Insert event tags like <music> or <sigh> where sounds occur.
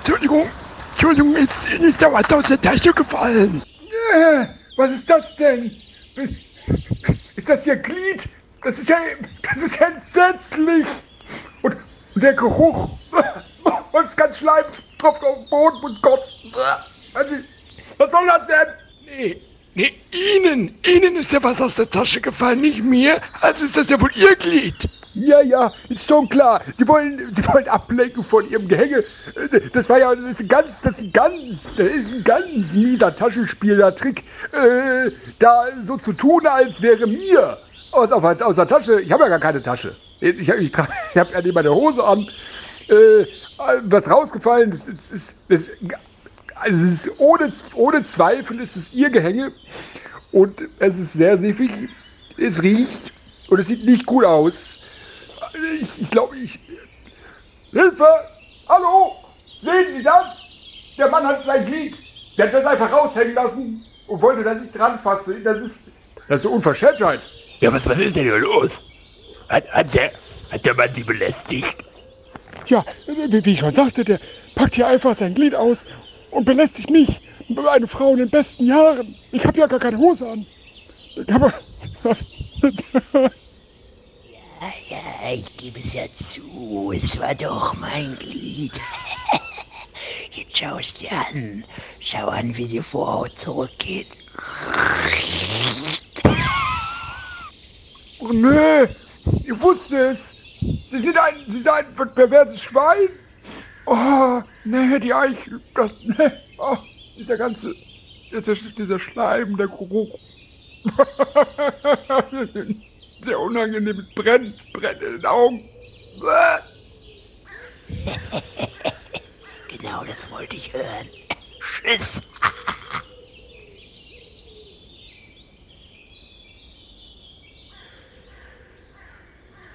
Entschuldigung, Entschuldigung, ist, ist da was aus der Tasche gefallen. Äh, was ist das denn? Ist das Ihr Glied? Das ist ja, das ist ja entsetzlich. Und, und der Geruch. Und es ganz Schleim tropft auf den Boden und Gott. Was soll das denn? Nee, nee, Ihnen, Ihnen ist ja was aus der Tasche gefallen, nicht mir. Also ist das ja wohl Ihr Glied. Ja, ja, ist schon klar. Sie wollen, Sie wollen ablenken von Ihrem Gehänge. Das war ja das ist ein ganz, das ist ein ganz, das ein ganz mieser Taschenspieler-Trick, äh, da so zu tun, als wäre mir aus, aus der Tasche. Ich habe ja gar keine Tasche. Ich, ich, ich, habe ja nicht meine Hose an. Äh, was rausgefallen ist, ist, ist, ist also ist ohne, ohne Zweifel ist es ihr Gehänge und es ist sehr siffig, es riecht und es sieht nicht gut aus. Ich, ich glaube, ich. Hilfe! Hallo! Sehen Sie das? Der Mann hat sein Glied. Der hat das einfach raushängen lassen und wollte da nicht dran fassen. Das ist. Das ist eine Unverschämtheit. Ja, was, was ist denn hier los? Hat, hat, der, hat der Mann Sie belästigt? Ja, wie, wie ich schon sagte, der packt hier einfach sein Glied aus und belästigt mich. Eine Frau in den besten Jahren. Ich habe ja gar keine Hose an. Aber. Ja, ja, ich gebe es ja zu. Es war doch mein Glied. <laughs> Jetzt schau es dir an. Schau an, wie die Vorhaut zurückgeht. Oh nö, ich wusste es. Sie sind ein, Sie sind ein perverses Schwein. Oh, nee, die Eichel. Das, nee, oh, dieser ganze, dieser, dieser Schleim, der Geruch. <laughs> Sehr unangenehm, es brennt, brennt in den Augen. <laughs> genau das wollte ich hören. Tschüss.